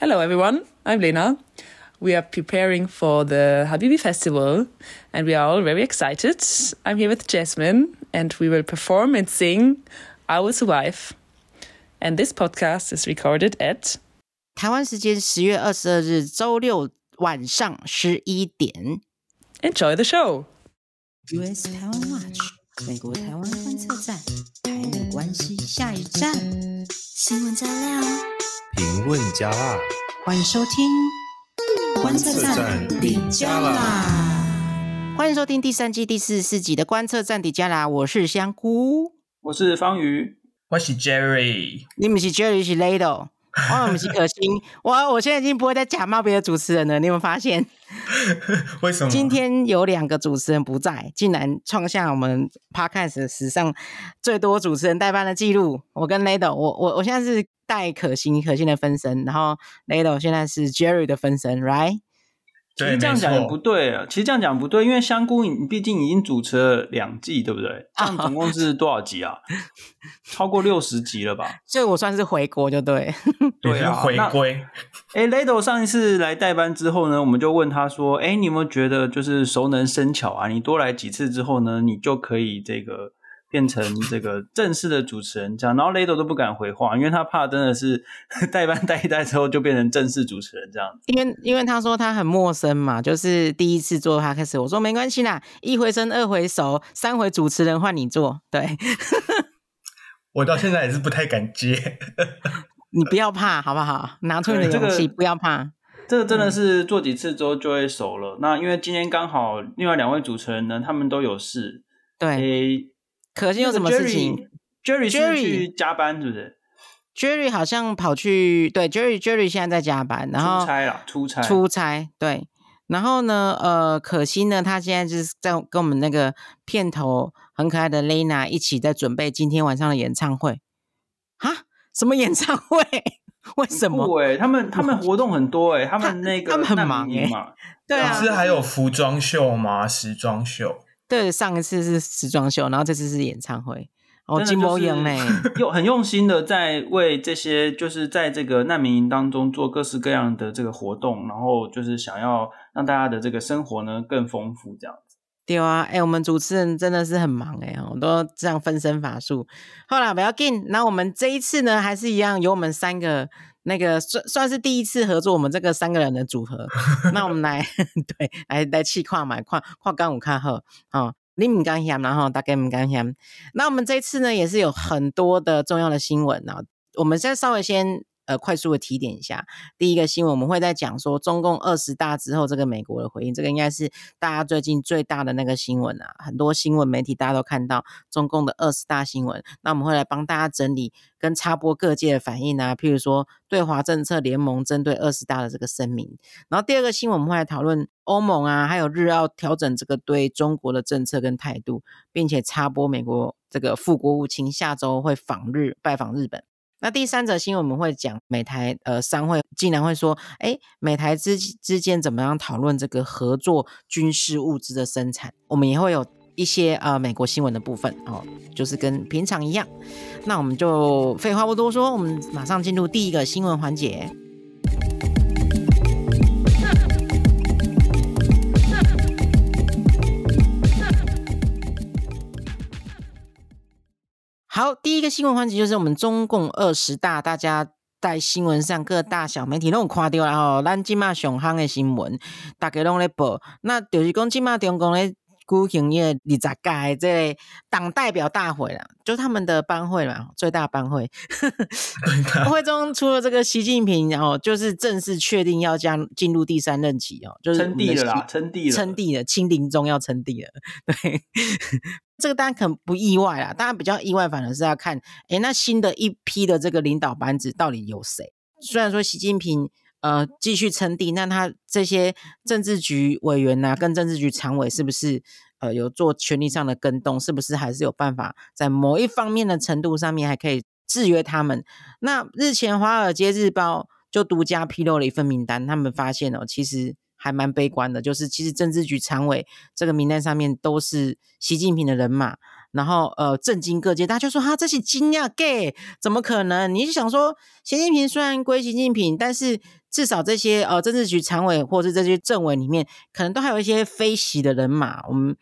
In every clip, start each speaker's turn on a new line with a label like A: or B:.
A: Hello, everyone. I'm Lena. We are preparing for the Habibi Festival and we are all very excited. I'm here with Jasmine and we will perform and sing I Will Survive. And this podcast is recorded at
B: 台湾时间十月二十二日周六晚上十一点。
A: Enjoy the show.
B: US 台湾 Watch 美国台湾观测站，台美关系下一站，新闻加料，
C: 评论加辣，
B: 欢迎收听观测站底加啦！欢迎收听第三季第四十四集的观测站底加啦！我是香菇，
D: 我是方瑜，
E: 我是 Jerry，
B: 你们是 Jerry 是 Lado。哦，我们是可心，我我现在已经不会再假冒别的主持人了。你有没有发现？
E: 为什么？
B: 今天有两个主持人不在，竟然创下我们 Podcast 史上最多主持人代班的记录。我跟 Lado，我我我现在是带可心，可心的分身，然后 Lado 现在是 Jerry 的分身，Right？
D: 其实这样讲也不对啊！其实这样讲不对，因为香菇你毕竟已经主持了两季，对不对？这样总共是多少集啊？超过六十集了吧？
B: 所以我算是回国就对。
E: 对啊，回归。
D: 哎，Lado 上一次来代班之后呢，我们就问他说：“哎，你有没有觉得就是熟能生巧啊？你多来几次之后呢，你就可以这个。”变成这个正式的主持人这样，然后 Lado 都不敢回话，因为他怕真的是 代班带一带之后就变成正式主持人这样。
B: 因为因为他说他很陌生嘛，就是第一次做他开始，我说没关系啦，一回生二回熟，三回主持人换你做。对，
E: 我到现在也是不太敢接。
B: 你不要怕，好不好？拿出你的勇气，这个、不要怕。
D: 这个真的是做几次之后就会熟了。嗯、那因为今天刚好另外两位主持人呢，他们都有事。
B: 对。可心有什么事情
D: ？Jerry Jerry 去加班是不是
B: ？Jerry 好像跑去对 Jerry Jerry 现在在加班，然后
D: 出差了，出差
B: 出差对。然后呢，呃，可心呢，他现在就是在跟我们那个片头很可爱的 Lena 一起在准备今天晚上的演唱会。哈？什么演唱会？为什么？
D: 哎，他们他们活动很多哎，他们那个
B: 他们很忙哎，对啊，
E: 不是还有服装秀吗？时装秀。
B: 对，上一次是时装秀，然后这次是演唱会。哦，金波英呢，
D: 用很用心的在为这些，就是在这个难民营当中做各式各样的这个活动，然后就是想要让大家的这个生活呢更丰富，这样子。
B: 对啊，哎，我们主持人真的是很忙哎，我都这样分身乏术。好啦，不要紧，那我们这一次呢，还是一样，有我们三个。那个算算是第一次合作，我们这个三个人的组合，那我们来 对来来气跨买跨跨干五看后啊，你们刚想，然后大概们刚想，那我们这次呢也是有很多的重要的新闻啊，我们现在稍微先。呃，快速的提点一下，第一个新闻我们会在讲说中共二十大之后这个美国的回应，这个应该是大家最近最大的那个新闻啊，很多新闻媒体大家都看到中共的二十大新闻，那我们会来帮大家整理跟插播各界的反应啊，譬如说对华政策联盟针对二十大的这个声明，然后第二个新闻我们会来讨论欧盟啊，还有日澳调整这个对中国的政策跟态度，并且插播美国这个副国务卿下周会访日拜访日本。那第三则新闻我们会讲美台呃商会竟然会说，哎，美台之之间怎么样讨论这个合作军事物资的生产？我们也会有一些呃美国新闻的部分哦，就是跟平常一样。那我们就废话不多说，我们马上进入第一个新闻环节。好，第一个新闻环节就是我们中共二十大，大家在新闻上各大小媒体都有看到，然后咱今嘛上夯的新闻，大家拢在报，那就是讲今嘛中共咧。举行二十届这个党代表大会啦，就他们的班会嘛，最大班会。会中除了这个习近平，然后就是正式确定要将进入第三任期哦，就是
D: 称帝了啦，称帝了，
B: 称帝了，清临中要称帝了。对，这个当然可能不意外啦，当然比较意外，反而是要看，哎，那新的一批的这个领导班子到底有谁？虽然说习近平。呃，继续称帝，那他这些政治局委员啊，跟政治局常委是不是呃有做权力上的更动？是不是还是有办法在某一方面的程度上面还可以制约他们？那日前《华尔街日报》就独家披露了一份名单，他们发现哦，其实还蛮悲观的，就是其实政治局常委这个名单上面都是习近平的人马。然后呃震惊各界，大家就说哈，这是惊讶 gay，怎么可能？你是想说习近平虽然归习近平，但是至少这些呃政治局常委或是这些政委里面，可能都还有一些非习的人马。我们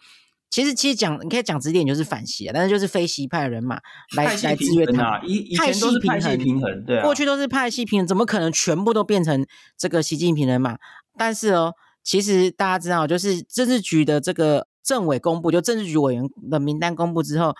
B: 其实其实讲你可以讲直点就是反习啊，但是就是非习派的人马来来制约他。
D: 以以前都是派系平衡，对啊，
B: 过去都是派系平衡，怎么可能全部都变成这个习近平人马？但是哦，其实大家知道，就是政治局的这个。政委公布，就政治局委员的名单公布之后，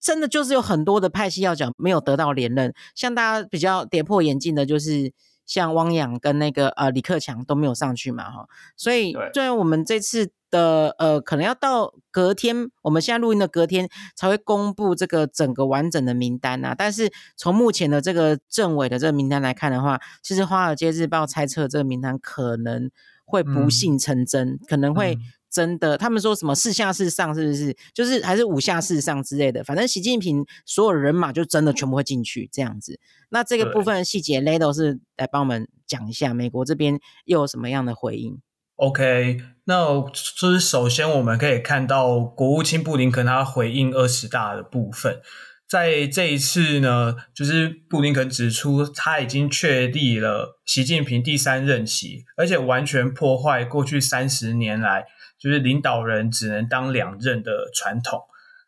B: 真的就是有很多的派系要讲没有得到连任，像大家比较跌破眼镜的，就是像汪洋跟那个呃李克强都没有上去嘛，哈，所以虽然我们这次的呃可能要到隔天，我们现在录音的隔天才会公布这个整个完整的名单呐，但是从目前的这个政委的这个名单来看的话，其实《华尔街日报》猜测这个名单可能会不幸成真，嗯、可能会。真的，他们说什么四下四上，是不是？就是还是五下四上之类的。反正习近平所有人马就真的全部会进去这样子。那这个部分的细节，Lado 是来帮我们讲一下，美国这边又有什么样的回应
E: ？OK，那就是首先我们可以看到国务卿布林肯他回应二十大的部分，在这一次呢，就是布林肯指出他已经确立了习近平第三任期，而且完全破坏过去三十年来。就是领导人只能当两任的传统。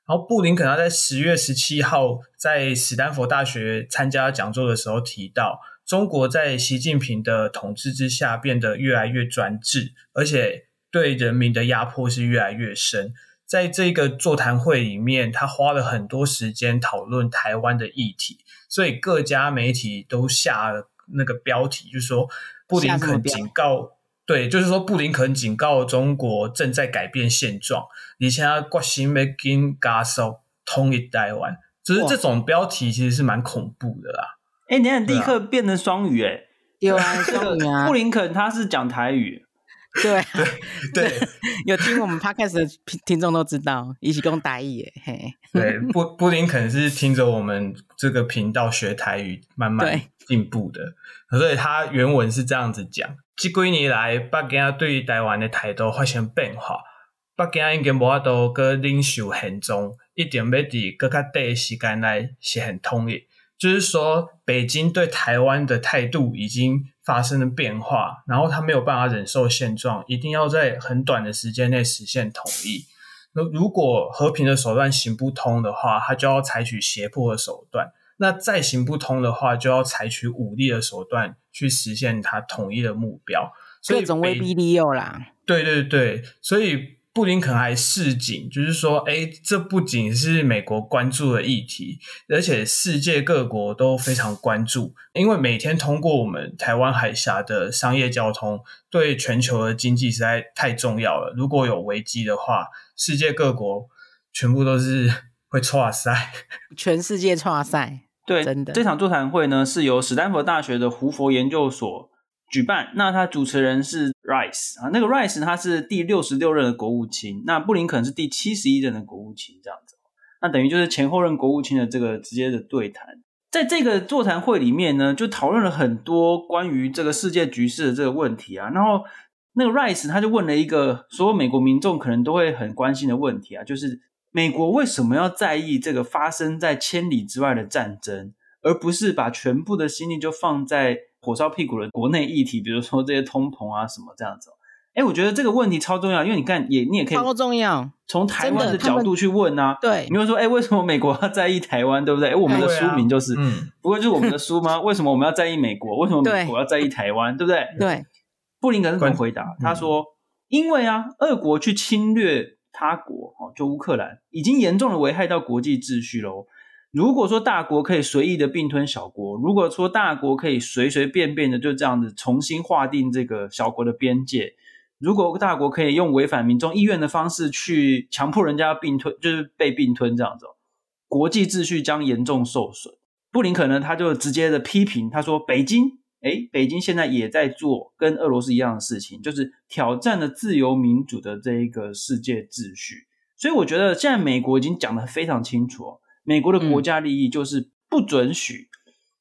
E: 然后布林肯他在十月十七号在史丹佛大学参加讲座的时候提到，中国在习近平的统治之下变得越来越专制，而且对人民的压迫是越来越深。在这个座谈会里面，他花了很多时间讨论台湾的议题，所以各家媒体都下了那个标题，就是说布林肯警告。对，就是说，布林肯警告中国正在改变现状，以前啊，决心要跟加速统一台湾，只是这种标题其实是蛮恐怖的啦。
D: 哎，你看立刻变成双语，哎，
B: 有啊，双语啊。
D: 布林肯他是讲台语，
B: 对
E: 对对，
B: 有听我们 podcast 的听众都知道，一起讲台语，嘿，
E: 对，布布林肯是听着我们这个频道学台语，慢慢进步的，所以他原文是这样子讲。这几年来，北京对于台湾的态度发生变化。北京已经无法度搁领袖现状，一定要伫搁较短的时间内实现统一。就是说，北京对台湾的态度已经发生了变化，然后他没有办法忍受现状，一定要在很短的时间内实现统一。那如果和平的手段行不通的话，他就要采取胁迫的手段。那再行不通的话，就要采取武力的手段去实现他统一的目标。所以
B: 各种威逼利诱啦。
E: 对对对，所以布林肯还示警，就是说，哎，这不仅是美国关注的议题，而且世界各国都非常关注，因为每天通过我们台湾海峡的商业交通，对全球的经济实在太重要了。如果有危机的话，世界各国全部都是 会挫赛，
B: 全世界挫赛。
D: 对，
B: 真的，
D: 这场座谈会呢是由史丹佛大学的胡佛研究所举办。那他主持人是 Rice 啊，那个 Rice 他是第六十六任的国务卿，那布林肯是第七十一任的国务卿，这样子。那等于就是前后任国务卿的这个直接的对谈。在这个座谈会里面呢，就讨论了很多关于这个世界局势的这个问题啊。然后那个 Rice 他就问了一个所有美国民众可能都会很关心的问题啊，就是。美国为什么要在意这个发生在千里之外的战争，而不是把全部的心力就放在火烧屁股的国内议题，比如说这些通膨啊什么这样子？哎，我觉得这个问题超重要，因为你看，也你也可以
B: 超重要，
D: 从台湾的角度去问啊。
B: 对，
D: 你会说，哎，为什么美国要在意台湾，对不对？哎，我们的书名就是，不过就是我们的书吗？为什么我们要在意美国？为什么美国要在意台湾？对，对不对？
B: 对，
D: 布林肯是怎么回答？他说，因为啊，俄国去侵略。他国哦，就乌克兰已经严重的危害到国际秩序喽。如果说大国可以随意的并吞小国，如果说大国可以随随便便的就这样子重新划定这个小国的边界，如果大国可以用违反民众意愿的方式去强迫人家并吞，就是被并吞这样子，国际秩序将严重受损。布林肯呢，他就直接的批评，他说北京。哎，北京现在也在做跟俄罗斯一样的事情，就是挑战了自由民主的这一个世界秩序。所以我觉得现在美国已经讲得非常清楚，美国的国家利益就是不准许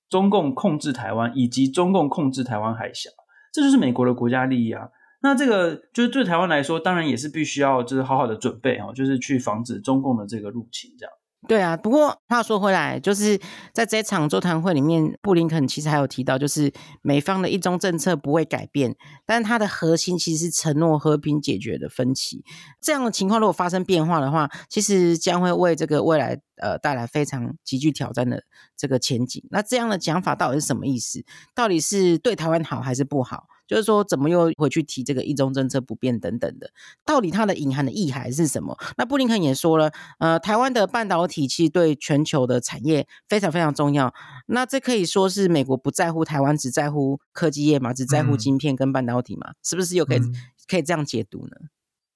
D: 中共控制台湾，以及中共控制台湾海峡，这就是美国的国家利益啊。那这个就是对台湾来说，当然也是必须要就是好好的准备哦，就是去防止中共的这个入侵这样。
B: 对啊，不过话说回来，就是在这场座谈会里面，布林肯其实还有提到，就是美方的一中政策不会改变，但它的核心其实是承诺和平解决的分歧。这样的情况如果发生变化的话，其实将会为这个未来呃带来非常极具挑战的这个前景。那这样的讲法到底是什么意思？到底是对台湾好还是不好？就是说，怎么又回去提这个一中政策不变等等的？到底它的隐含的意涵是什么？那布林肯也说了，呃，台湾的半导体其实对全球的产业非常非常重要。那这可以说是美国不在乎台湾，只在乎科技业嘛，只在乎晶片跟半导体嘛？嗯、是不是又可以、嗯、可以这样解读呢？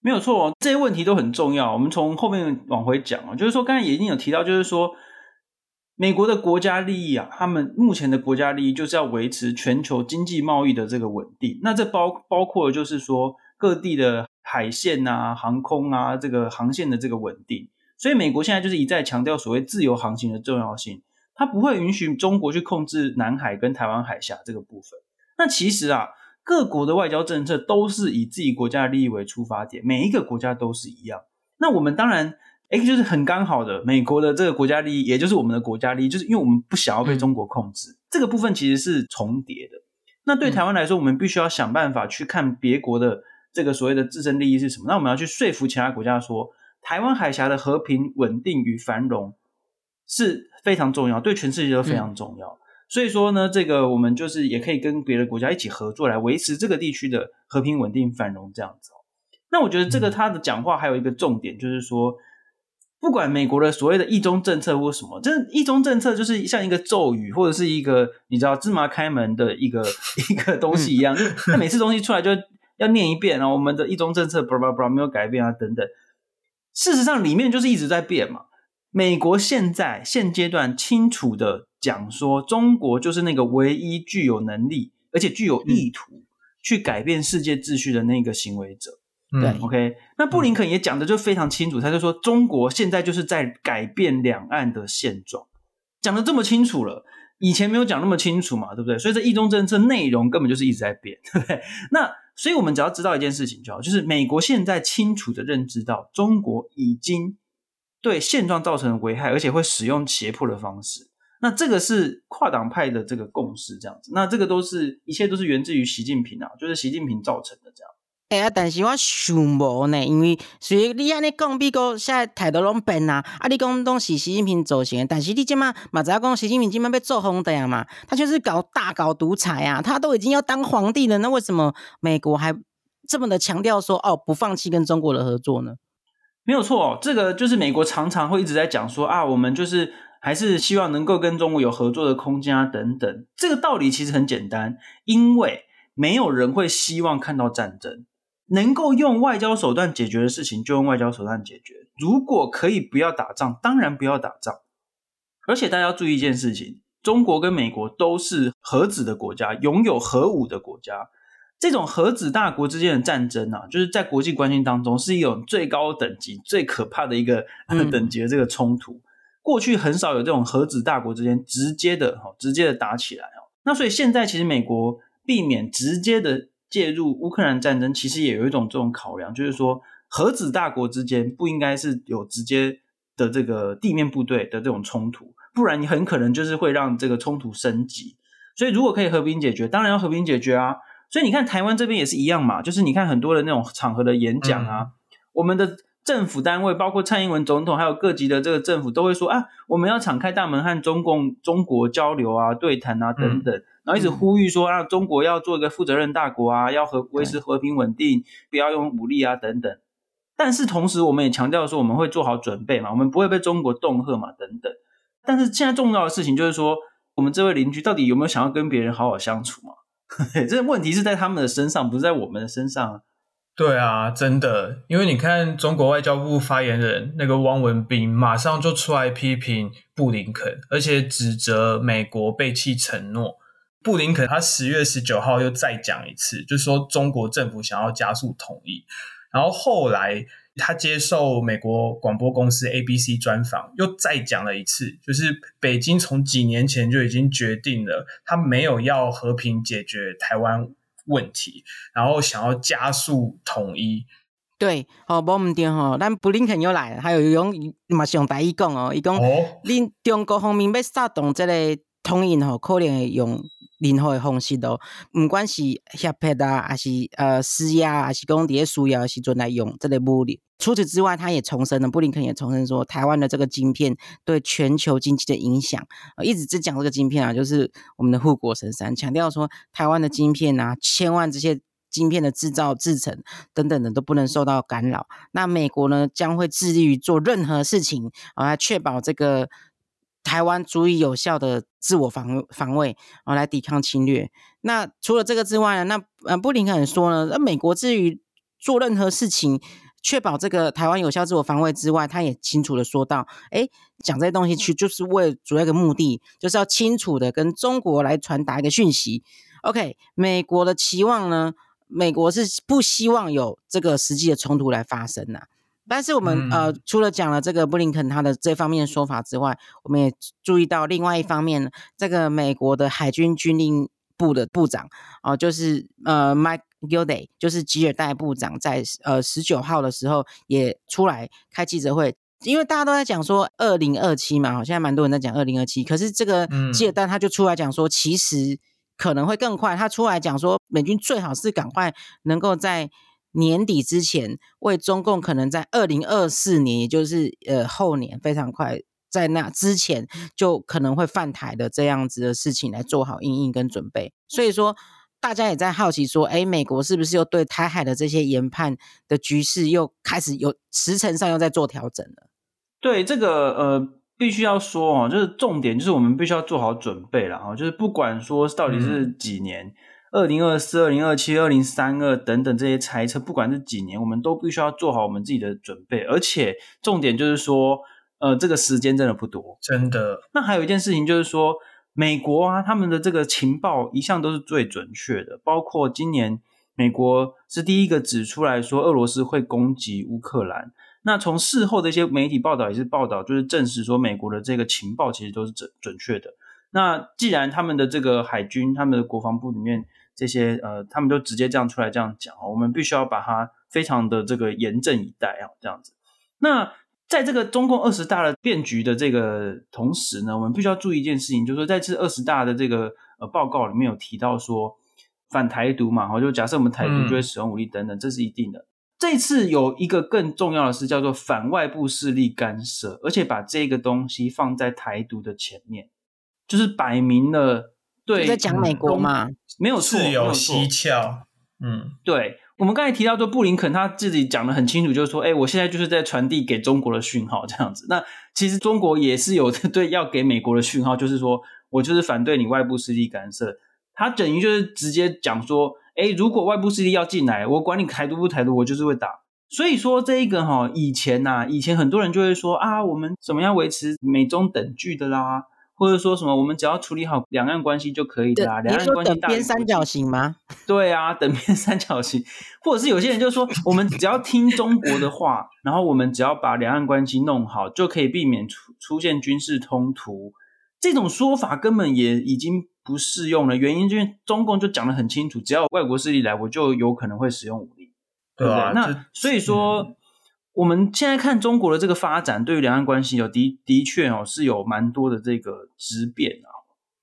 D: 没有错，这些问题都很重要。我们从后面往回讲啊，就是说，刚才也已经有提到，就是说。美国的国家利益啊，他们目前的国家利益就是要维持全球经济贸易的这个稳定。那这包包括就是说各地的海线啊、航空啊这个航线的这个稳定。所以美国现在就是一再强调所谓自由航行的重要性，它不会允许中国去控制南海跟台湾海峡这个部分。那其实啊，各国的外交政策都是以自己国家的利益为出发点，每一个国家都是一样。那我们当然。诶，就是很刚好的，美国的这个国家利益，也就是我们的国家利益，就是因为我们不想要被中国控制，嗯、这个部分其实是重叠的。那对台湾来说，嗯、我们必须要想办法去看别国的这个所谓的自身利益是什么。那我们要去说服其他国家说，台湾海峡的和平、稳定与繁荣是非常重要，对全世界都非常重要。嗯、所以说呢，这个我们就是也可以跟别的国家一起合作，来维持这个地区的和平、稳定、繁荣这样子。那我觉得这个他的讲话还有一个重点，就是说。不管美国的所谓的“一中”政策或什么，这“一中”政策就是像一个咒语，或者是一个你知道芝麻开门的一个 一个东西一样，就他每次东西出来就要念一遍，然后我们的一中政策不不不没有改变啊等等。事实上，里面就是一直在变嘛。美国现在现阶段清楚的讲说，中国就是那个唯一具有能力而且具有意图去改变世界秩序的那个行为者。对，OK，那布林肯也讲的就非常清楚，他就说中国现在就是在改变两岸的现状，讲的这么清楚了，以前没有讲那么清楚嘛，对不对？所以这一中政策内容根本就是一直在变，对不对？那所以我们只要知道一件事情就好，就是美国现在清楚的认知到中国已经对现状造成了危害，而且会使用胁迫的方式，那这个是跨党派的这个共识，这样子，那这个都是一切都是源自于习近平啊，就是习近平造成的这样。
B: 哎，但是我想无呢，因为所以你安尼讲，美国现在态度拢变啊，啊，你讲都是习近平造成，但是你今嘛嘛知影讲习近平今嘛被做皇帝啊嘛，他就是搞大搞独裁啊，他都已经要当皇帝了，那为什么美国还这么的强调说哦，不放弃跟中国的合作呢？
D: 没有错，这个就是美国常常会一直在讲说啊，我们就是还是希望能够跟中国有合作的空间啊，等等。这个道理其实很简单，因为没有人会希望看到战争。能够用外交手段解决的事情，就用外交手段解决。如果可以不要打仗，当然不要打仗。而且大家要注意一件事情：中国跟美国都是核子的国家，拥有核武的国家。这种核子大国之间的战争啊，就是在国际关系当中是一种最高等级、最可怕的一个等级的这个冲突。嗯、过去很少有这种核子大国之间直接的、直接的打起来哦。那所以现在其实美国避免直接的。介入乌克兰战争，其实也有一种这种考量，就是说核子大国之间不应该是有直接的这个地面部队的这种冲突，不然你很可能就是会让这个冲突升级。所以如果可以和平解决，当然要和平解决啊。所以你看台湾这边也是一样嘛，就是你看很多的那种场合的演讲啊，嗯、我们的政府单位，包括蔡英文总统，还有各级的这个政府，都会说啊，我们要敞开大门和中共、中国交流啊、对谈啊等等。嗯然后一直呼吁说，啊，中国要做一个负责任大国啊，要和维持和平稳定，不要用武力啊，等等。但是同时，我们也强调说，我们会做好准备嘛，我们不会被中国恫吓嘛，等等。但是现在重要的事情就是说，我们这位邻居到底有没有想要跟别人好好相处嘛？这个问题是在他们的身上，不是在我们的身上。
E: 对啊，真的，因为你看中国外交部发言人那个汪文斌，马上就出来批评布林肯，而且指责美国背弃承诺。布林肯他十月十九号又再讲一次，就是说中国政府想要加速统一。然后后来他接受美国广播公司 ABC 专访，又再讲了一次，就是北京从几年前就已经决定了，他没有要和平解决台湾问题，然后想要加速统一。
B: 对，哦，无毋对吼，咱布林肯又来了，还有用嘛上台一讲哦，伊讲，恁中国方面要发动这个统一吼，可能会用任何的方式哦，毋管是胁迫啊，还是呃施压，还是讲伫个需要时阵来用这个武力。除此之外，他也重申了，布林肯也重申说，台湾的这个晶片对全球经济的影响，呃，一直只讲这个晶片啊，就是我们的护国神山，强调说台湾的晶片啊，千万这些。晶片的制造、制成等等的都不能受到干扰。那美国呢，将会致力于做任何事情啊，确保这个台湾足以有效的自我防防卫啊，来抵抗侵略。那除了这个之外呢，那呃，布林肯说呢，那美国至于做任何事情，确保这个台湾有效自我防卫之外，他也清楚的说到，诶，讲这些东西去，就是为主要一个目的，就是要清楚的跟中国来传达一个讯息。OK，美国的期望呢？美国是不希望有这个实际的冲突来发生呐、啊，但是我们、嗯、呃除了讲了这个布林肯他的这方面说法之外，我们也注意到另外一方面，这个美国的海军军令部的部长哦、呃，就是呃 Mike Gilday，就是吉尔戴部长，在呃十九号的时候也出来开记者会，因为大家都在讲说二零二七嘛，好像蛮多人在讲二零二七，可是这个吉尔戴他就出来讲说，其实。可能会更快。他出来讲说，美军最好是赶快能够在年底之前为中共可能在二零二四年，也就是呃后年非常快，在那之前就可能会犯台的这样子的事情来做好应应跟准备。所以说，大家也在好奇说，哎，美国是不是又对台海的这些研判的局势又开始有时程上又在做调整了？
D: 对这个呃。必须要说哦，就是重点，就是我们必须要做好准备了哈。就是不管说到底是几年，二零二四、二零二七、二零三二等等这些猜测，不管是几年，我们都必须要做好我们自己的准备。而且重点就是说，呃，这个时间真的不多，
E: 真的。
D: 那还有一件事情就是说，美国啊，他们的这个情报一向都是最准确的，包括今年美国是第一个指出来说俄罗斯会攻击乌克兰。那从事后的一些媒体报道也是报道，就是证实说美国的这个情报其实都是准准确的。那既然他们的这个海军、他们的国防部里面这些呃，他们都直接这样出来这样讲，我们必须要把它非常的这个严阵以待啊，这样子。那在这个中共二十大的变局的这个同时呢，我们必须要注意一件事情，就是说在这二十大的这个呃报告里面有提到说反台独嘛，哈，就假设我们台独就会使用武力等等，嗯、这是一定的。这次有一个更重要的是，叫做反外部势力干涉，而且把这个东西放在台独的前面，就是摆明了对
B: 在讲美国嘛，
D: 没有错，
E: 事有蹊跷。嗯，
D: 对，我们刚才提到说布林肯他自己讲的很清楚，就是说，哎，我现在就是在传递给中国的讯号，这样子。那其实中国也是有 对要给美国的讯号，就是说我就是反对你外部势力干涉，他等于就是直接讲说。哎，如果外部势力要进来，我管你台独不台独，我就是会打。所以说这一个哈，以前呐、啊，以前很多人就会说啊，我们怎么样维持美中等距的啦，或者说什么我们只要处理好两岸关系就可以的啦。两岸关系
B: 等边三角形吗？
D: 对啊，等边三角形，或者是有些人就说，我们只要听中国的话，然后我们只要把两岸关系弄好，就可以避免出出现军事冲突。这种说法根本也已经。不适用了原因，就是中共就讲得很清楚，只要外国势力来，我就有可能会使用武力，对不对？那所以说，嗯、我们现在看中国的这个发展，对于两岸关系有的的确哦是有蛮多的这个质变啊。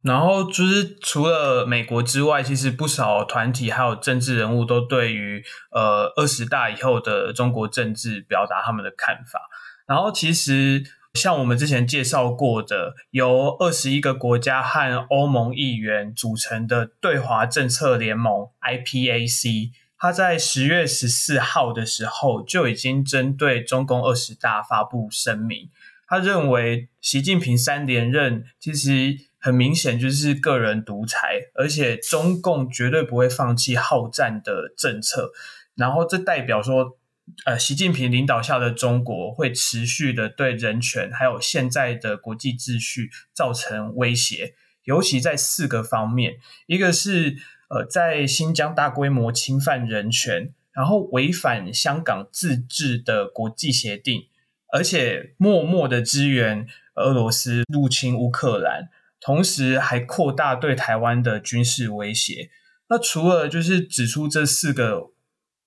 E: 然后就是除了美国之外，其实不少团体还有政治人物都对于呃二十大以后的中国政治表达他们的看法。然后其实。像我们之前介绍过的，由二十一个国家和欧盟议员组成的对华政策联盟 （IPAC），他在十月十四号的时候就已经针对中共二十大发布声明。他认为，习近平三连任其实很明显就是个人独裁，而且中共绝对不会放弃好战的政策。然后，这代表说。呃，习近平领导下的中国会持续的对人权还有现在的国际秩序造成威胁，尤其在四个方面，一个是呃在新疆大规模侵犯人权，然后违反香港自治的国际协定，而且默默的支援俄罗斯入侵乌克兰，同时还扩大对台湾的军事威胁。那除了就是指出这四个。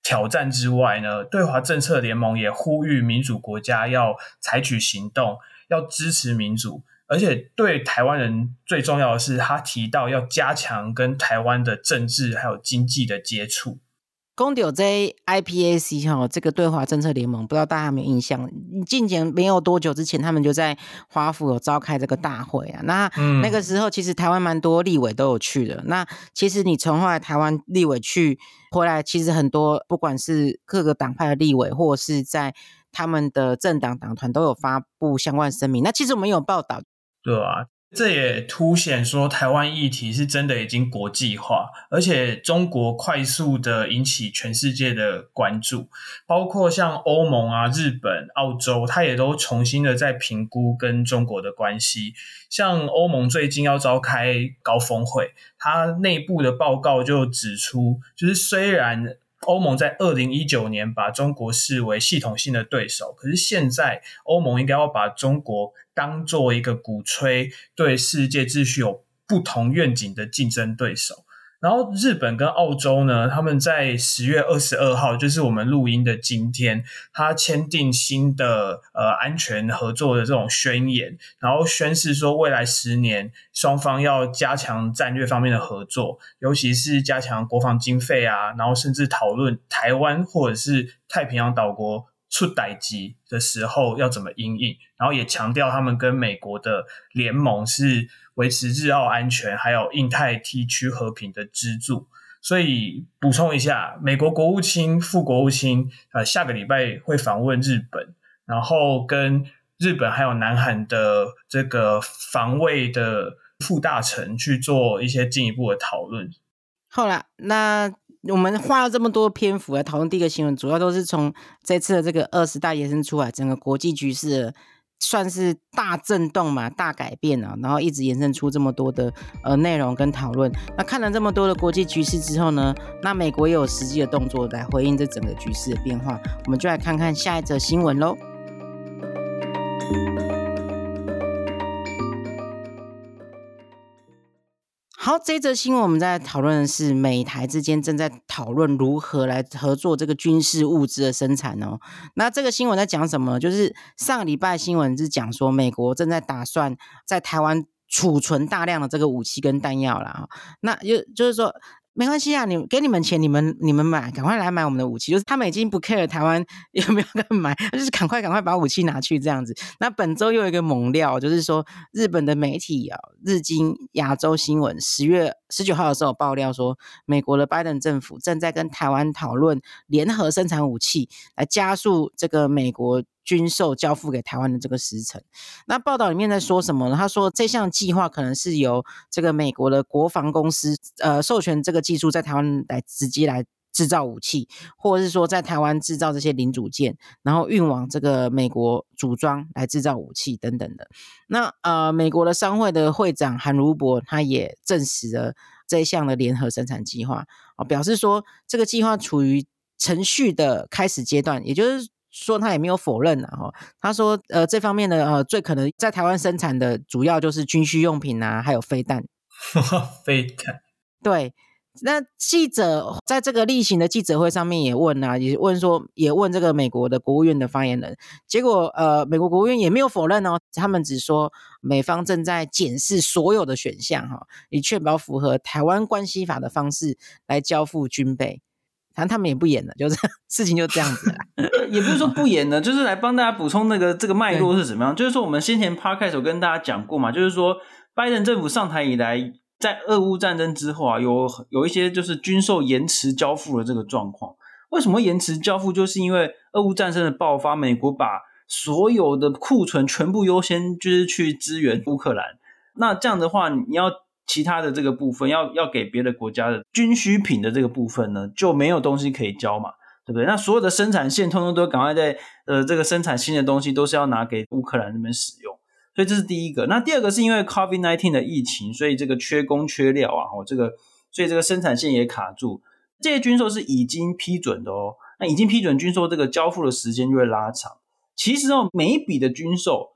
E: 挑战之外呢，对华政策联盟也呼吁民主国家要采取行动，要支持民主。而且对台湾人最重要的是，他提到要加强跟台湾的政治还有经济的接触。
B: 公牛 J IPAC 哈，这个对华政策联盟，不知道大家有没有印象？近前没有多久之前，他们就在华府有召开这个大会啊。那、嗯、那个时候，其实台湾蛮多立委都有去的。那其实你从后来台湾立委去回来，其实很多不管是各个党派的立委，或是在他们的政党党团都有发布相关声明。那其实我们有报道。
E: 对啊，这也凸显说台湾议题是真的已经国际化，而且中国快速的引起全世界的关注，包括像欧盟啊、日本、澳洲，它也都重新的在评估跟中国的关系。像欧盟最近要召开高峰会，它内部的报告就指出，就是虽然欧盟在二零一九年把中国视为系统性的对手，可是现在欧盟应该要把中国当做一个鼓吹对世界秩序有不同愿景的竞争对手。然后日本跟澳洲呢，他们在十月二十二号，就是我们录音的今天，他签订新的呃安全合作的这种宣言，然后宣示说未来十年双方要加强战略方面的合作，尤其是加强国防经费啊，然后甚至讨论台湾或者是太平洋岛国出代志的时候要怎么因应，然后也强调他们跟美国的联盟是维持日澳安全，还有印太地区和平的支柱。所以补充一下，美国国务卿、副国务卿呃下个礼拜会访问日本，然后跟日本还有南韩的这个防卫的副大臣去做一些进一步的讨论。
B: 好了，那。我们花了这么多篇幅来讨论第一个新闻，主要都是从这次的这个二十大延伸出来，整个国际局势算是大震动嘛，大改变啊，然后一直延伸出这么多的呃内容跟讨论。那看了这么多的国际局势之后呢，那美国也有实际的动作来回应这整个局势的变化，我们就来看看下一则新闻喽。好，这则新闻我们在讨论的是美台之间正在讨论如何来合作这个军事物资的生产哦。那这个新闻在讲什么？就是上个礼拜新闻是讲说美国正在打算在台湾储存大量的这个武器跟弹药啦。那就就是说。没关系啊，你给你们钱，你们你们买，赶快来买我们的武器。就是他们已经不 care 台湾有没有在买，就是赶快赶快把武器拿去这样子。那本周又有一个猛料，就是说日本的媒体啊，日经亚洲新闻十月十九号的时候爆料说，美国的拜登政府正在跟台湾讨论联合生产武器，来加速这个美国。军售交付给台湾的这个时程，那报道里面在说什么呢？他说这项计划可能是由这个美国的国防公司呃授权这个技术在台湾来直接来制造武器，或者是说在台湾制造这些零组件，然后运往这个美国组装来制造武器等等的。那呃，美国的商会的会长韩如博他也证实了这一项的联合生产计划啊，表示说这个计划处于程序的开始阶段，也就是。说他也没有否认啊，哈，他说，呃，这方面的呃，最可能在台湾生产的主要就是军需用品啊，还有飞弹。
E: 飞弹。
B: 对，那记者在这个例行的记者会上面也问啊，也问说，也问这个美国的国务院的发言人，结果呃，美国国务院也没有否认哦，他们只说美方正在检视所有的选项哈，以确保符合台湾关系法的方式来交付军备。反正他们也不演了，就是 事情就这样子了。
D: 也不是说不演了，就是来帮大家补充那个这个脉络是怎么样。就是说，我们先前 Podcast 有跟大家讲过嘛，就是说，拜登政府上台以来，在俄乌战争之后啊，有有一些就是军售延迟交付的这个状况。为什么延迟交付？就是因为俄乌战争的爆发，美国把所有的库存全部优先就是去支援乌克兰。那这样的话，你要。其他的这个部分要要给别的国家的军需品的这个部分呢，就没有东西可以交嘛，对不对？那所有的生产线通通都赶快在呃这个生产新的东西，都是要拿给乌克兰那边使用，所以这是第一个。那第二个是因为 COVID-19 的疫情，所以这个缺工缺料啊，哦这个所以这个生产线也卡住。这些军售是已经批准的哦，那已经批准军售这个交付的时间就会拉长。其实哦，每一笔的军售。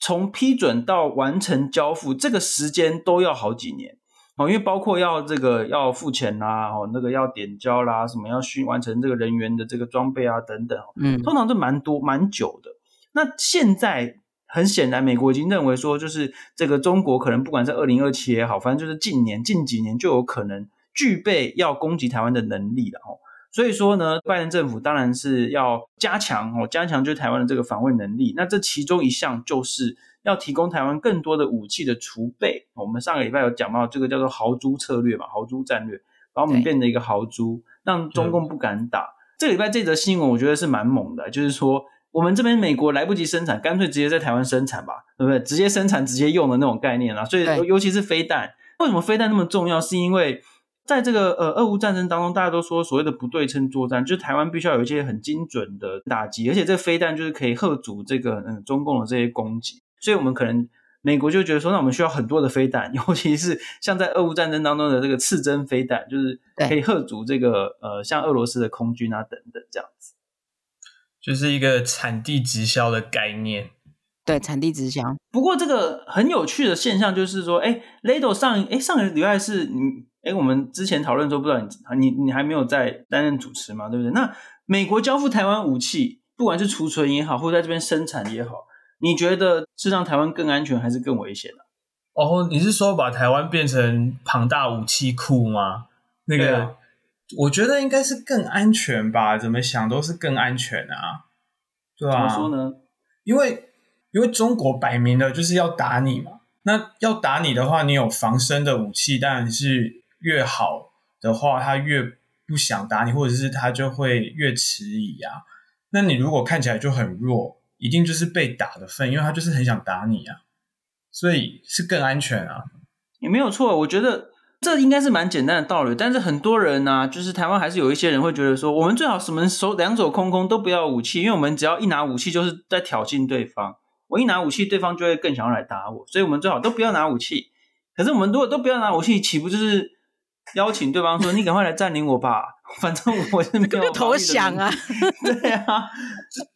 D: 从批准到完成交付，这个时间都要好几年，哦，因为包括要这个要付钱啦，哦，那个要点交啦，什么要需完成这个人员的这个装备啊等等，
B: 嗯，
D: 通常都蛮多蛮久的。那现在很显然，美国已经认为说，就是这个中国可能不管是二零二七也好，反正就是近年近几年就有可能具备要攻击台湾的能力了哦。所以说呢，拜登政府当然是要加强哦，加强就台湾的这个防卫能力。那这其中一项就是要提供台湾更多的武器的储备。我们上个礼拜有讲到这个叫做豪猪策略嘛，豪猪战略，把我们变成一个豪猪，让中共不敢打。这个礼拜这则新闻我觉得是蛮猛的，就是说我们这边美国来不及生产，干脆直接在台湾生产吧，对不对？直接生产直接用的那种概念啊。所以尤其是飞弹，为什么飞弹那么重要？是因为在这个呃俄乌战争当中，大家都说所谓的不对称作战，就是台湾必须要有一些很精准的打击，而且这个飞弹就是可以吓阻这个嗯中共的这些攻击。所以我们可能美国就觉得说，那我们需要很多的飞弹，尤其是像在俄乌战争当中的这个刺针飞弹，就是可以吓阻这个呃像俄罗斯的空军啊等等这样子，
E: 就是一个产地直销的概念。
B: 对，产地直销。
D: 不过这个很有趣的现象就是说，哎，Lado 上哎上个礼拜是你。哎，我们之前讨论说，不知道你你你还没有在担任主持嘛，对不对？那美国交付台湾武器，不管是储存也好，或者在这边生产也好，你觉得是让台湾更安全，还是更危险呢？
E: 哦，你是说把台湾变成庞大武器库吗？那个，啊、我觉得应该是更安全吧。怎么想都是更安全啊，对啊？
D: 怎么说呢？
E: 因为因为中国摆明了就是要打你嘛。那要打你的话，你有防身的武器，当然是。越好的话，他越不想打你，或者是他就会越迟疑啊。那你如果看起来就很弱，一定就是被打的份，因为他就是很想打你啊。所以是更安全啊，
D: 也没有错。我觉得这应该是蛮简单的道理。但是很多人呢、啊，就是台湾还是有一些人会觉得说，我们最好什么手两手空空都不要武器，因为我们只要一拿武器就是在挑衅对方。我一拿武器，对方就会更想要来打我，所以我们最好都不要拿武器。可是我们如果都不要拿武器，岂不就是？邀请对方说：“你赶快来占领我吧，反正我是没有
B: 投降啊。”
D: 对啊，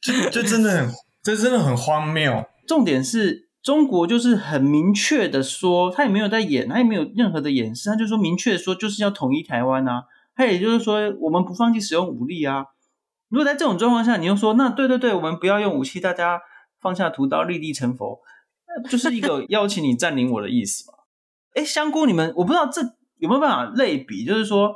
E: 这这真的很，这真的很荒谬。
D: 重点是中国就是很明确的说，他也没有在演，他也没有任何的掩饰，他就说明确的说就是要统一台湾啊。他也就是说，我们不放弃使用武力啊。如果在这种状况下，你又说那对对对，我们不要用武器，大家放下屠刀，立地成佛，就是一个邀请你占领我的意思嘛。哎，香菇，你们我不知道这。有没有办法类比？就是说，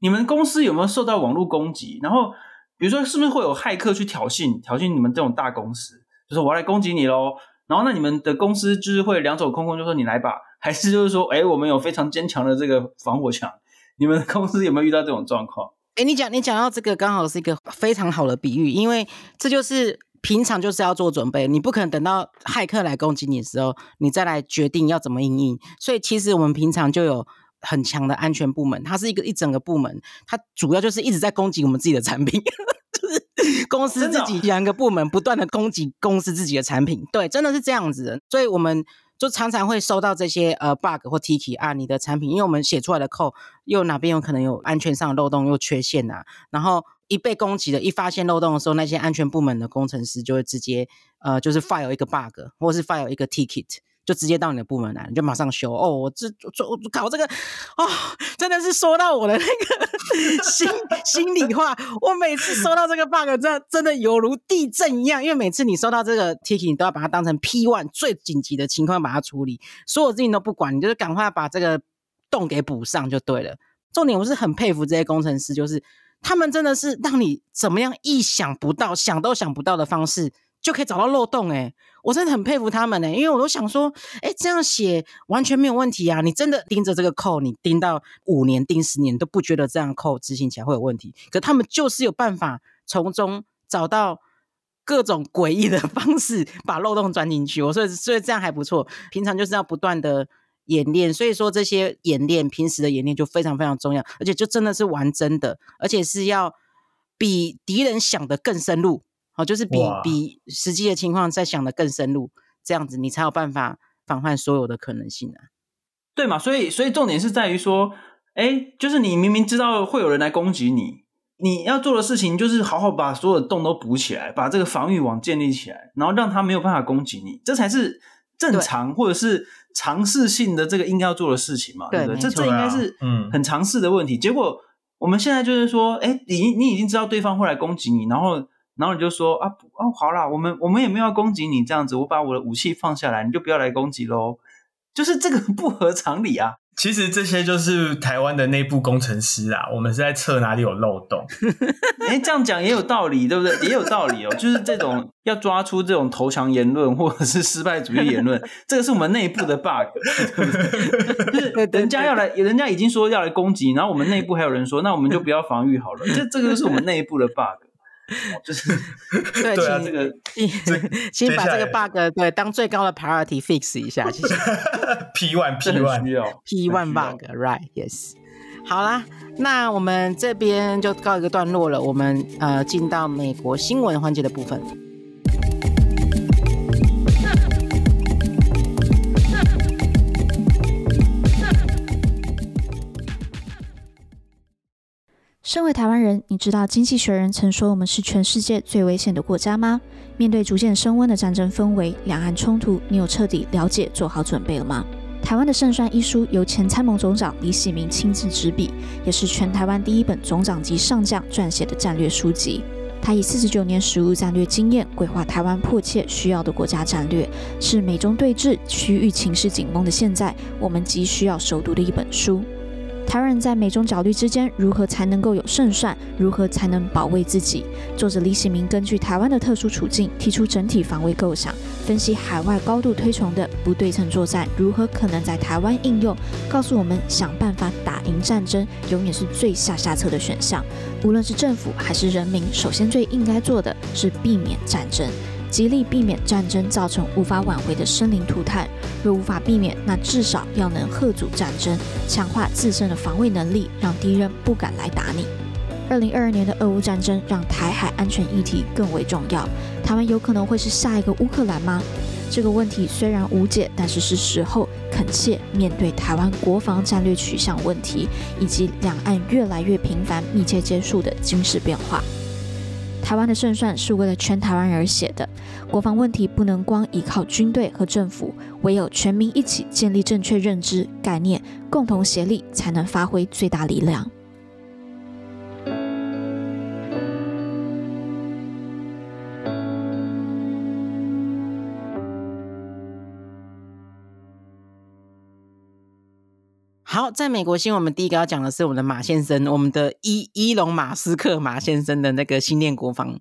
D: 你们公司有没有受到网络攻击？然后，比如说，是不是会有骇客去挑衅、挑衅你们这种大公司？就是我要来攻击你喽。然后，那你们的公司就是会两手空空，就说你来吧？还是就是说，哎，我们有非常坚强的这个防火墙？你们公司有没有遇到这种状况？
B: 哎，你讲你讲到这个，刚好是一个非常好的比喻，因为这就是平常就是要做准备，你不可能等到骇客来攻击你的时候，你再来决定要怎么应应。所以，其实我们平常就有。很强的安全部门，它是一个一整个部门，它主要就是一直在攻击我们自己的产品，就是公司自己两个部门不断的攻击公司自己的产品，对，真的是这样子的，所以我们就常常会收到这些呃 bug 或 ticket 啊，你的产品，因为我们写出来的 code 又哪边有可能有安全上的漏洞又缺陷呐、啊，然后一被攻击的，一发现漏洞的时候，那些安全部门的工程师就会直接呃就是 file 一个 bug 或是 file 一个 ticket。就直接到你的部门来，你就马上修哦。我这做搞这个哦，真的是说到我的那个心心里话。我每次收到这个 bug，真的真的犹如地震一样。因为每次你收到这个 ticket，你都要把它当成 P one 最紧急的情况把它处理，所有事情都不管，你就是赶快把这个洞给补上就对了。重点我是很佩服这些工程师，就是他们真的是让你怎么样意想不到、想都想不到的方式。就可以找到漏洞诶，我真的很佩服他们诶，因为我都想说，诶，这样写完全没有问题啊！你真的盯着这个扣你盯到五年、盯十年都不觉得这样扣执行起来会有问题。可他们就是有办法从中找到各种诡异的方式，把漏洞钻进去。我说，所以这样还不错。平常就是要不断的演练，所以说这些演练，平时的演练就非常非常重要，而且就真的是玩真的，而且是要比敌人想的更深入。哦，就是比比实际的情况再想的更深入，这样子你才有办法防范所有的可能性啊。
D: 对嘛？所以所以重点是在于说，哎，就是你明明知道会有人来攻击你，你要做的事情就是好好把所有的洞都补起来，把这个防御网建立起来，然后让他没有办法攻击你，这才是正常或者是尝试性的这个应该要做的事情嘛，对，对不对？这这应该是嗯很尝试的问题。结果我们现在就是说，哎，你你已经知道对方会来攻击你，然后然后你就说啊哦好啦，我们我们也没有要攻击你这样子，我把我的武器放下来，你就不要来攻击喽。就是这个 不合常理啊。
E: 其实这些就是台湾的内部工程师啊，我们是在测哪里有漏洞。
D: 哎，这样讲也有道理，对不对？也有道理哦。就是这种要抓出这种投降言论或者是失败主义言论，这个是我们内部的 bug，对不对？就是人家要来，人家已经说要来攻击，然后我们内部还有人说，那我们就不要防御好了。这这个是我们内部的 bug。就是
B: 对，
E: 对啊，
B: 请这个 请把这个 bug 对当最高的 priority fix 一下，谢谢。
E: P one P one
B: P one bug right yes。好啦，那我们这边就告一个段落了，我们呃进到美国新闻环节的部分。
F: 身为台湾人，你知道经济学人曾说我们是全世界最危险的国家吗？面对逐渐升温的战争氛围、两岸冲突，你有彻底了解、做好准备了吗？台湾的胜算一书由前参谋总长李喜明亲自执笔，也是全台湾第一本总长级上将撰写的战略书籍。他以四十九年实务战略经验，规划台湾迫切需要的国家战略，是美中对峙、区域情势紧绷的现在，我们急需要熟读的一本书。台湾人在美中角力之间，如何才能够有胜算？如何才能保卫自己？作者李喜明根据台湾的特殊处境，提出整体防卫构想，分析海外高度推崇的不对称作战如何可能在台湾应用，告诉我们想办法打赢战争，永远是最下下策的选项。无论是政府还是人民，首先最应该做的是避免战争。极力避免战争造成无法挽回的生灵涂炭。若无法避免，那至少要能吓阻战争，强化自身的防卫能力，让敌人不敢来打你。二零二二年的俄乌战争让台海安全议题更为重要。台湾有可能会是下一个乌克兰吗？这个问题虽然无解，但是是时候恳切面对台湾国防战略取向问题，以及两岸越来越频繁、密切接触的军事变化。台湾的胜算是为了全台湾而写的，国防问题不能光依靠军队和政府，唯有全民一起建立正确认知概念，共同协力，才能发挥最大力量。
B: 好，在美国新闻，我们第一个要讲的是我们的马先生，我们的伊伊隆马斯克马先生的那个新链国防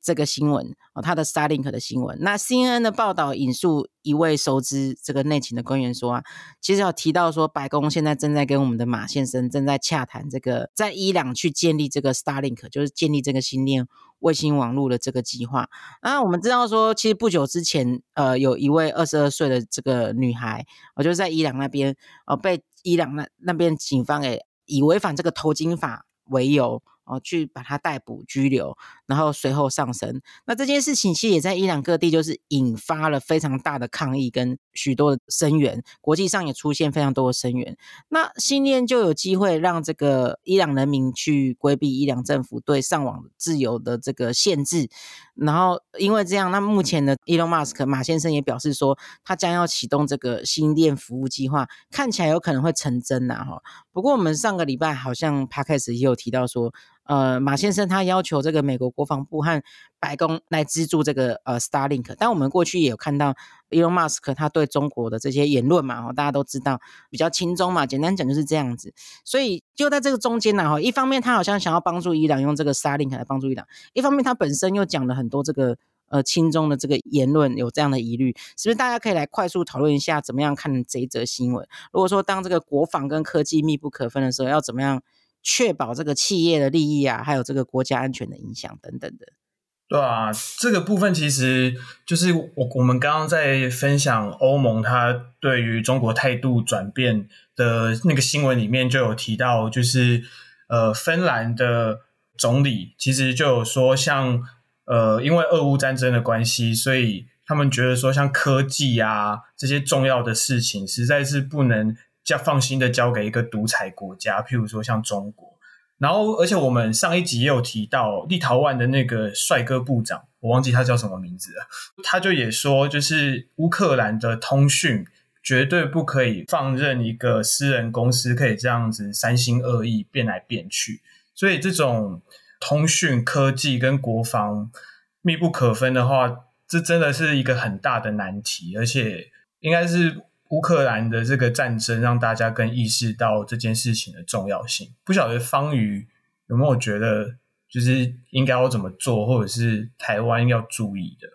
B: 这个新闻哦，他的 Starlink 的新闻。那 CNN 的报道引述一位熟知这个内情的官员说啊，其实有提到说，白宫现在正在跟我们的马先生正在洽谈这个在伊朗去建立这个 Starlink，就是建立这个星链。卫星网络的这个计划，那我们知道说，其实不久之前，呃，有一位二十二岁的这个女孩，我就在伊朗那边，呃，被伊朗那那边警方给以违反这个头巾法为由。哦，去把她逮捕拘留，然后随后上升。那这件事情其实也在伊朗各地就是引发了非常大的抗议跟许多的声援，国际上也出现非常多的声援。那星链就有机会让这个伊朗人民去规避伊朗政府对上网自由的这个限制。然后因为这样，那目前的 Elon Musk 马先生也表示说，他将要启动这个新链服务计划，看起来有可能会成真呐哈。不过我们上个礼拜好像 Podcast 也有提到说。呃，马先生他要求这个美国国防部和白宫来资助这个呃 Starlink，但我们过去也有看到 Elon Musk 他对中国的这些言论嘛，大家都知道比较亲中嘛，简单讲就是这样子。所以就在这个中间呢，哈，一方面他好像想要帮助伊朗用这个 Starlink 来帮助伊朗，一方面他本身又讲了很多这个呃亲中的这个言论，有这样的疑虑，是不是？大家可以来快速讨论一下，怎么样看这一则新闻？如果说当这个国防跟科技密不可分的时候，要怎么样？确保这个企业的利益啊，还有这个国家安全的影响等等的。
E: 对啊，这个部分其实就是我我们刚刚在分享欧盟它对于中国态度转变的那个新闻里面就有提到，就是呃，芬兰的总理其实就有说像，呃，因为俄乌战争的关系，所以他们觉得说，像科技啊这些重要的事情，实在是不能。要放心的交给一个独裁国家，譬如说像中国，然后，而且我们上一集也有提到立陶宛的那个帅哥部长，我忘记他叫什么名字了。他就也说，就是乌克兰的通讯绝对不可以放任一个私人公司可以这样子三心二意变来变去。所以，这种通讯科技跟国防密不可分的话，这真的是一个很大的难题，而且应该是。乌克兰的这个战争让大家更意识到这件事情的重要性。不晓得方瑜有没有觉得，就是应该要怎么做，或者是台湾要注意的？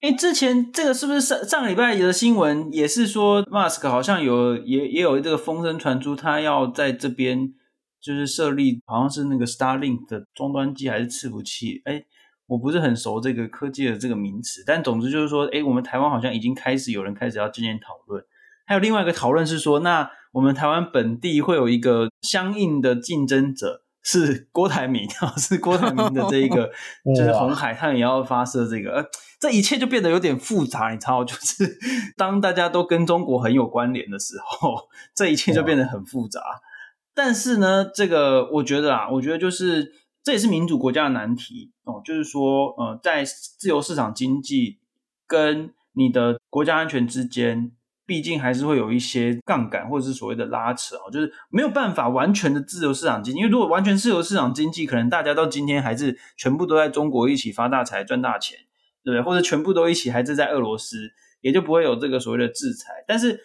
D: 哎，之前这个是不是上上个礼拜的新闻也是说，Musk 好像有也也有这个风声传出，他要在这边就是设立，好像是那个 Starlink 的终端机还是伺服器？哎，我不是很熟这个科技的这个名词，但总之就是说，哎，我们台湾好像已经开始有人开始要进行讨论。还有另外一个讨论是说，那我们台湾本地会有一个相应的竞争者，是郭台铭啊，是郭台铭的这一个，就是红海，他也要发射这个，呃，这一切就变得有点复杂，你知道，就是 当大家都跟中国很有关联的时候，这一切就变得很复杂。但是呢，这个我觉得啊，我觉得就是这也是民主国家的难题哦，就是说，呃，在自由市场经济跟你的国家安全之间。毕竟还是会有一些杠杆或者是所谓的拉扯哦，就是没有办法完全的自由市场经济。因为如果完全自由市场经济，可能大家到今天还是全部都在中国一起发大财赚大钱，对不对？或者全部都一起还是在俄罗斯，也就不会有这个所谓的制裁。但是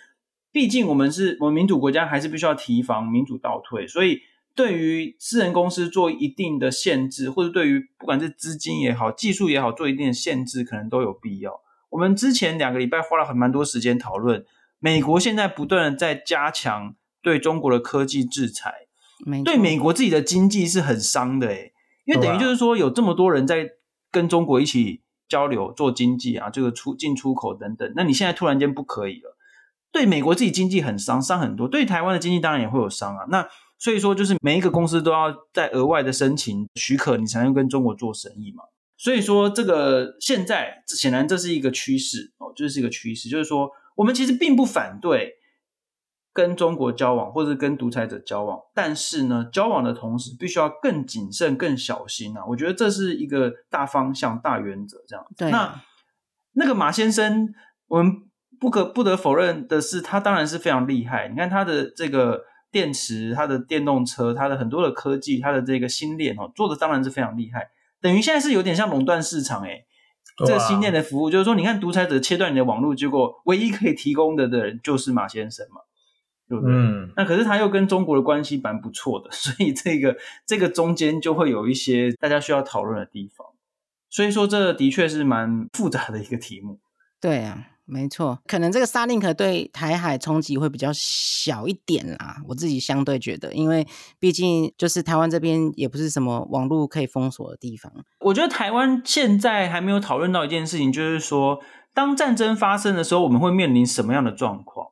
D: 毕竟我们是我们民主国家，还是必须要提防民主倒退。所以对于私人公司做一定的限制，或者对于不管是资金也好、技术也好，做一定的限制，可能都有必要。我们之前两个礼拜花了很蛮多时间讨论，美国现在不断的在加强对中国的科技制裁，对美国自己的经济是很伤的诶，因为等于就是说有这么多人在跟中国一起交流做经济啊，这个出进出口等等，那你现在突然间不可以了，对美国自己经济很伤，伤很多，对台湾的经济当然也会有伤啊。那所以说就是每一个公司都要在额外的申请许可，你才能跟中国做生意嘛。所以说，这个现在显然这是一个趋势哦，这是一个趋势，就是说，我们其实并不反对跟中国交往或者跟独裁者交往，但是呢，交往的同时必须要更谨慎、更小心啊。我觉得这是一个大方向、大原则这样。对，那那个马先生，我们不可不得否认的是，他当然是非常厉害。你看他的这个电池、他的电动车、他的很多的科技、他的这个新链哦，做的当然是非常厉害。等于现在是有点像垄断市场哎、欸，这个新店的服务就是说，你看独裁者切断你的网络，结果唯一可以提供的的人就是马先生嘛，对不对？嗯。那可是他又跟中国的关系蛮不错的，所以这个这个中间就会有一些大家需要讨论的地方。所以说，这的确是蛮复杂的一个题目。
B: 对啊。没错，可能这个 Starlink 对台海冲击会比较小一点啦。我自己相对觉得，因为毕竟就是台湾这边也不是什么网络可以封锁的地方。
D: 我觉得台湾现在还没有讨论到一件事情，就是说，当战争发生的时候，我们会面临什么样的状况？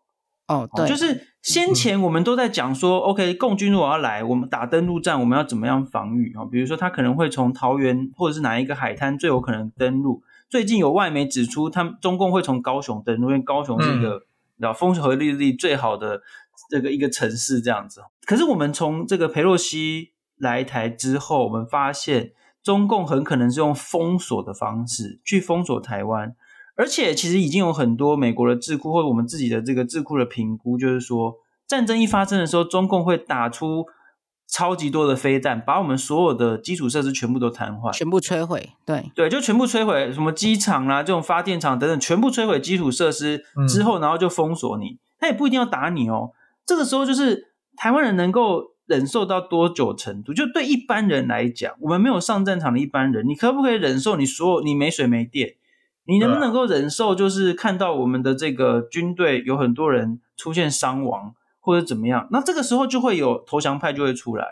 B: 哦，对，
D: 就是先前我们都在讲说、嗯、，OK，共军如果要来，我们打登陆战，我们要怎么样防御啊？比如说，他可能会从桃园或者是哪一个海滩最有可能登陆。最近有外媒指出，他们中共会从高雄登陆，因为高雄是一个，你知道风和日丽最好的这个一个城市，这样子。可是我们从这个裴洛西来台之后，我们发现中共很可能是用封锁的方式去封锁台湾，而且其实已经有很多美国的智库或者我们自己的这个智库的评估，就是说战争一发生的时候，中共会打出。超级多的飞弹，把我们所有的基础设施全部都瘫痪，
B: 全部摧毁。对
D: 对，就全部摧毁，什么机场啦、啊，这种发电厂等等，全部摧毁基础设施之后，然后就封锁你。他、嗯、也不一定要打你哦。这个时候就是台湾人能够忍受到多久程度？就对一般人来讲，我们没有上战场的一般人，你可不可以忍受你所有你没水没电？你能不能够忍受？就是看到我们的这个军队有很多人出现伤亡。或者怎么样，那这个时候就会有投降派就会出来，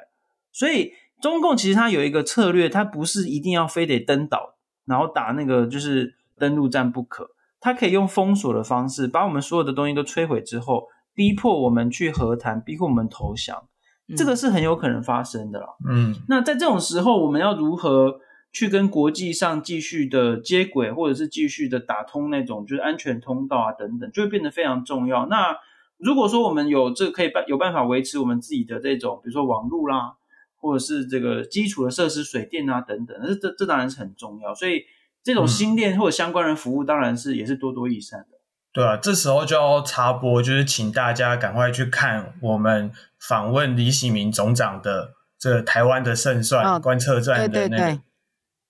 D: 所以中共其实它有一个策略，它不是一定要非得登岛，然后打那个就是登陆战不可，它可以用封锁的方式，把我们所有的东西都摧毁之后，逼迫我们去和谈，逼迫我们投降，这个是很有可能发生的啦。
E: 嗯，
D: 那在这种时候，我们要如何去跟国际上继续的接轨，或者是继续的打通那种就是安全通道啊等等，就会变得非常重要。那如果说我们有这可以办有办法维持我们自己的这种，比如说网络啦，或者是这个基础的设施、水电啊等等，这这这当然是很重要。所以这种新店或者相关的服务，当然是也是多多益善的。
E: 对啊，这时候就要插播，就是请大家赶快去看我们访问李喜明总长的这个台湾的胜算观测站的那个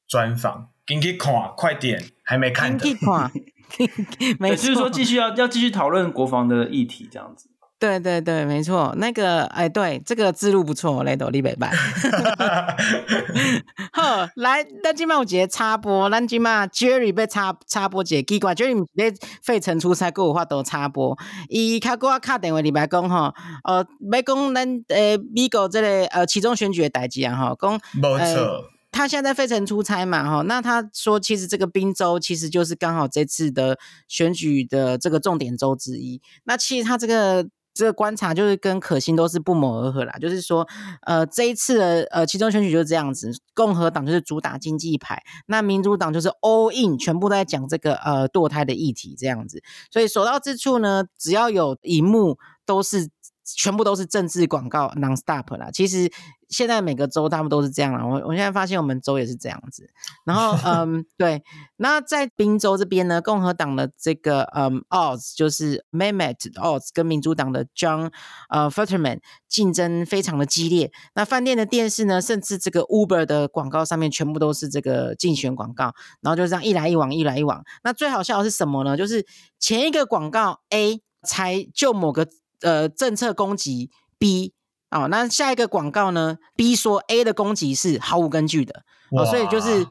E: 专访，赶紧看，快点，还没看的，
B: 没错，
D: 就是说继续要要继续讨论国防的议题，这样子。
B: 对对对，没错，那个哎，对，这个字路不错，雷斗李北拜。好，来，咱今嘛有一个插播，咱今嘛 Jerry 被插插播一个奇怪，Jerry 在费城出差，阁有法度插播。伊较阁我敲电话里来讲吼，呃，要讲咱诶美国这个呃其中选举的代志啊，吼，讲
E: 没错、呃，
B: 他现在在费城出差嘛，哈，那他说其实这个宾州其实就是刚好这次的选举的这个重点州之一。那其实他这个。这个观察就是跟可心都是不谋而合啦，就是说，呃，这一次的呃其中选举就是这样子，共和党就是主打经济牌，那民主党就是 all in，全部都在讲这个呃堕胎的议题这样子，所以所到之处呢，只要有荧幕都是。全部都是政治广告，non-stop 啦。其实现在每个州他们都是这样啦。我我现在发现我们州也是这样子。然后，嗯，对。那在宾州这边呢，共和党的这个嗯 Oz 就是 Mehmet Oz 跟民主党的 John 呃 Fetterman 竞争非常的激烈。那饭店的电视呢，甚至这个 Uber 的广告上面全部都是这个竞选广告。然后就这样一来一往，一来一往。那最好笑的是什么呢？就是前一个广告 A 才就某个。呃，政策攻击 B 哦，那下一个广告呢？B 说 A 的攻击是毫无根据的，哦，所以就是。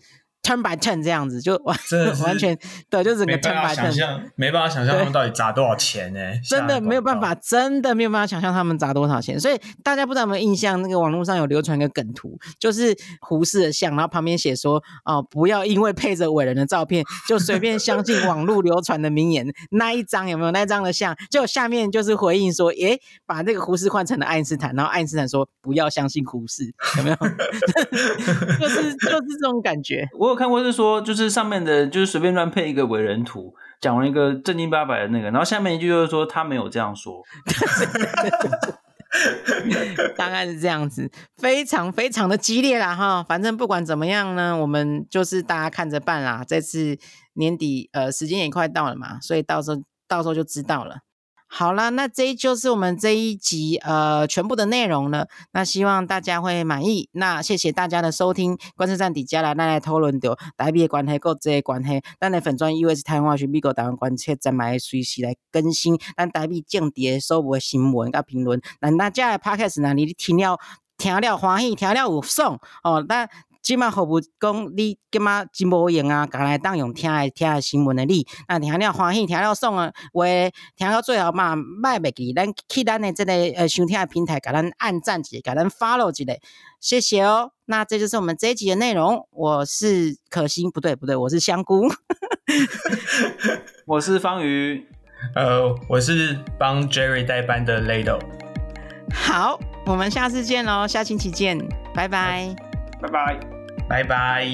B: Turn by turn 这样子就完 完全对，就整个 turn by turn，
E: 没办法想象他们到底砸多少钱呢？
B: 真的没有办法，真的没有办法想象他们砸多少钱。所以大家不知道有没有印象，那个网络上有流传一个梗图，就是胡适的像，然后旁边写说：“哦，不要因为配着伟人的照片，就随便相信网络流传的名言。”那一张有没有那一张的像？就下面就是回应说：“诶，把那个胡适换成了爱因斯坦，然后爱因斯坦说不要相信胡适，有没有？就是就是这种感觉。”
D: 我有看过，是说就是上面的，就是随便乱配一个伟人图，讲了一个正经八百的那个，然后下面一句就是说他没有这样说，
B: 大概是这样子，非常非常的激烈啦哈。反正不管怎么样呢，我们就是大家看着办啦。这次年底呃时间也快到了嘛，所以到时候到时候就知道了。好了，那这就是我们这一集呃全部的内容了。那希望大家会满意。那谢谢大家的收听。观测站底下来，咱来讨论到台币的关系，国际的关系。咱的粉专 US 台湾区美国台湾观测再买，随时来更新咱台美政治的所有的新闻甲评论。那大家的 Podcast 哪里听了听了欢喜，听了有爽哦，那。即马服务讲你今马真无用啊，赶来当用听的听的新闻的你，那听了欢喜，听了爽啊，话听到最后嘛，卖袂记，咱去咱的这个呃收听的平台，给咱按赞一下，给咱 follow 一下，谢谢哦。那这就是我们这一集的内容。我是可心，不对不对，我是香菇，
D: 我是方瑜，
E: 呃，我是帮 Jerry 代班的 Lado。
B: 好，我们下次见喽，下星期见，拜拜，
D: 拜拜。
E: 拜拜。